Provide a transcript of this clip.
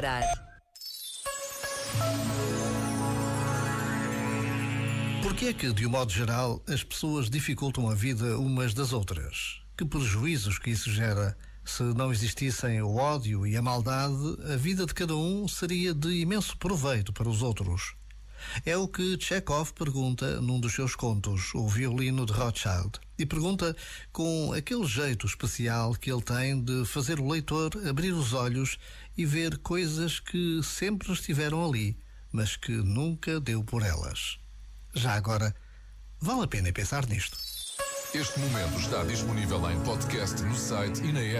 parar. Porquê é que, de um modo geral, as pessoas dificultam a vida umas das outras? Que prejuízos que isso gera? Se não existissem o ódio e a maldade, a vida de cada um seria de imenso proveito para os outros. É o que Chekhov pergunta num dos seus contos, O Violino de Rothschild. E pergunta com aquele jeito especial que ele tem de fazer o leitor abrir os olhos e ver coisas que sempre estiveram ali, mas que nunca deu por elas. Já agora, vale a pena pensar nisto. Este momento está disponível em podcast no site e na app.